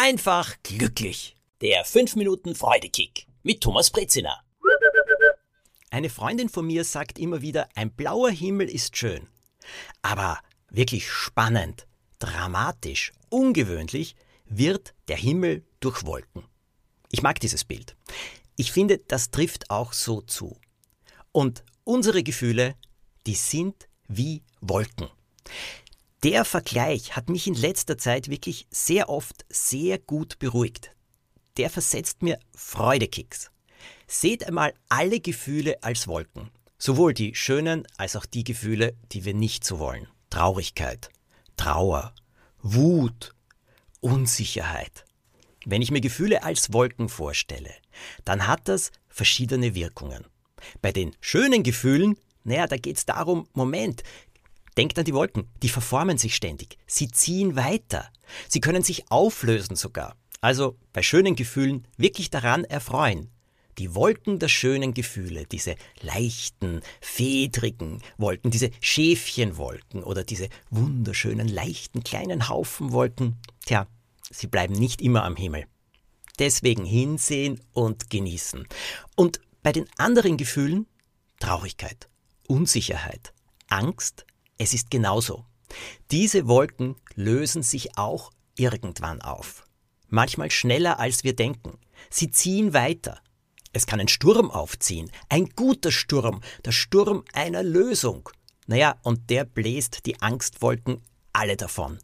einfach glücklich. Der 5 Minuten Freudekick mit Thomas Brezina. Eine Freundin von mir sagt immer wieder, ein blauer Himmel ist schön. Aber wirklich spannend, dramatisch, ungewöhnlich wird der Himmel durch Wolken. Ich mag dieses Bild. Ich finde, das trifft auch so zu. Und unsere Gefühle, die sind wie Wolken. Der Vergleich hat mich in letzter Zeit wirklich sehr oft sehr gut beruhigt. Der versetzt mir Freudekicks. Seht einmal alle Gefühle als Wolken. Sowohl die schönen als auch die Gefühle, die wir nicht so wollen. Traurigkeit, Trauer, Wut, Unsicherheit. Wenn ich mir Gefühle als Wolken vorstelle, dann hat das verschiedene Wirkungen. Bei den schönen Gefühlen, naja, da geht es darum, Moment, denkt an die Wolken, die verformen sich ständig, sie ziehen weiter, sie können sich auflösen sogar. Also bei schönen Gefühlen wirklich daran erfreuen. Die Wolken der schönen Gefühle, diese leichten, fedrigen Wolken, diese Schäfchenwolken oder diese wunderschönen, leichten, kleinen Haufenwolken, tja, sie bleiben nicht immer am Himmel. Deswegen hinsehen und genießen. Und bei den anderen Gefühlen Traurigkeit, Unsicherheit, Angst, es ist genauso. Diese Wolken lösen sich auch irgendwann auf. Manchmal schneller als wir denken. Sie ziehen weiter. Es kann ein Sturm aufziehen, ein guter Sturm, der Sturm einer Lösung. Naja, und der bläst die Angstwolken alle davon.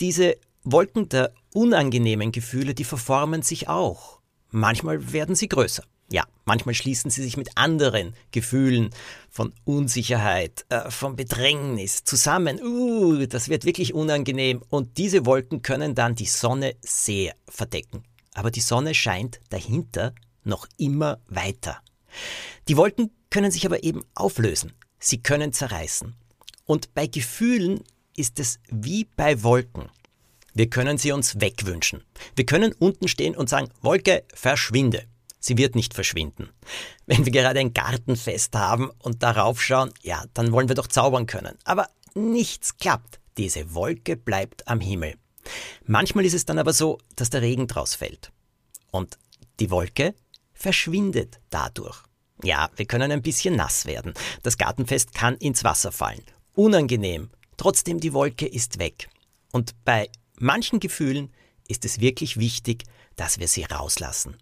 Diese Wolken der unangenehmen Gefühle, die verformen sich auch. Manchmal werden sie größer. Ja, manchmal schließen sie sich mit anderen Gefühlen von Unsicherheit, äh, von Bedrängnis zusammen. Uh, das wird wirklich unangenehm. Und diese Wolken können dann die Sonne sehr verdecken. Aber die Sonne scheint dahinter noch immer weiter. Die Wolken können sich aber eben auflösen. Sie können zerreißen. Und bei Gefühlen ist es wie bei Wolken. Wir können sie uns wegwünschen. Wir können unten stehen und sagen, Wolke, verschwinde. Sie wird nicht verschwinden. Wenn wir gerade ein Gartenfest haben und darauf schauen, ja, dann wollen wir doch zaubern können. Aber nichts klappt. Diese Wolke bleibt am Himmel. Manchmal ist es dann aber so, dass der Regen draus fällt. Und die Wolke verschwindet dadurch. Ja, wir können ein bisschen nass werden. Das Gartenfest kann ins Wasser fallen. Unangenehm. Trotzdem die Wolke ist weg. Und bei manchen Gefühlen ist es wirklich wichtig, dass wir sie rauslassen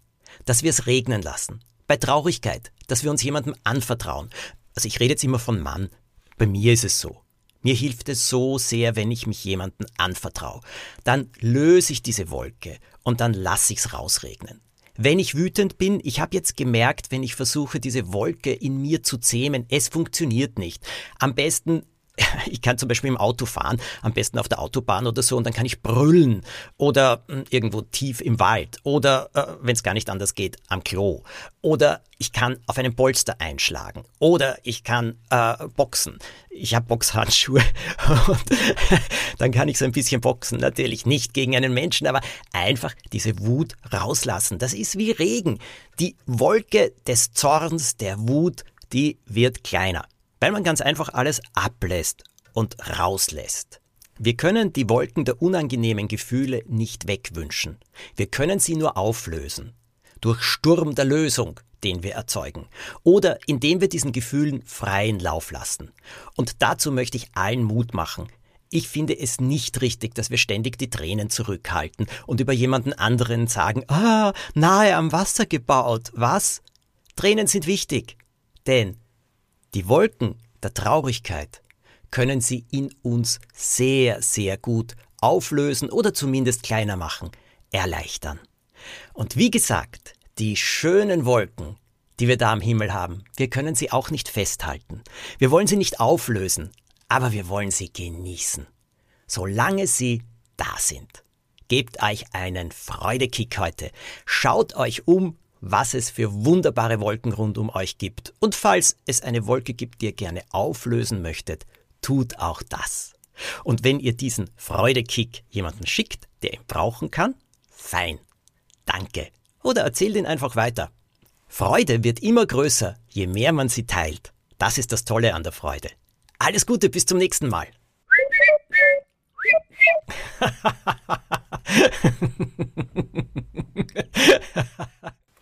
dass wir es regnen lassen. Bei Traurigkeit, dass wir uns jemandem anvertrauen. Also ich rede jetzt immer von Mann. Bei mir ist es so. Mir hilft es so sehr, wenn ich mich jemandem anvertraue. Dann löse ich diese Wolke und dann lasse ich es rausregnen. Wenn ich wütend bin, ich habe jetzt gemerkt, wenn ich versuche, diese Wolke in mir zu zähmen, es funktioniert nicht. Am besten ich kann zum Beispiel im Auto fahren, am besten auf der Autobahn oder so, und dann kann ich brüllen oder hm, irgendwo tief im Wald oder, äh, wenn es gar nicht anders geht, am Klo. Oder ich kann auf einem Polster einschlagen oder ich kann äh, boxen. Ich habe Boxhandschuhe und dann kann ich so ein bisschen boxen. Natürlich nicht gegen einen Menschen, aber einfach diese Wut rauslassen. Das ist wie Regen. Die Wolke des Zorns, der Wut, die wird kleiner weil man ganz einfach alles ablässt und rauslässt. Wir können die Wolken der unangenehmen Gefühle nicht wegwünschen. Wir können sie nur auflösen. Durch Sturm der Lösung, den wir erzeugen. Oder indem wir diesen Gefühlen freien Lauf lassen. Und dazu möchte ich allen Mut machen. Ich finde es nicht richtig, dass wir ständig die Tränen zurückhalten und über jemanden anderen sagen, ah, nahe am Wasser gebaut. Was? Tränen sind wichtig. Denn die Wolken der Traurigkeit können sie in uns sehr, sehr gut auflösen oder zumindest kleiner machen, erleichtern. Und wie gesagt, die schönen Wolken, die wir da am Himmel haben, wir können sie auch nicht festhalten. Wir wollen sie nicht auflösen, aber wir wollen sie genießen, solange sie da sind. Gebt euch einen Freudekick heute. Schaut euch um, was es für wunderbare Wolken rund um euch gibt. Und falls es eine Wolke gibt, die ihr gerne auflösen möchtet, tut auch das. Und wenn ihr diesen Freudekick jemanden schickt, der ihn brauchen kann, fein. Danke. Oder erzählt ihn einfach weiter. Freude wird immer größer, je mehr man sie teilt. Das ist das Tolle an der Freude. Alles Gute, bis zum nächsten Mal.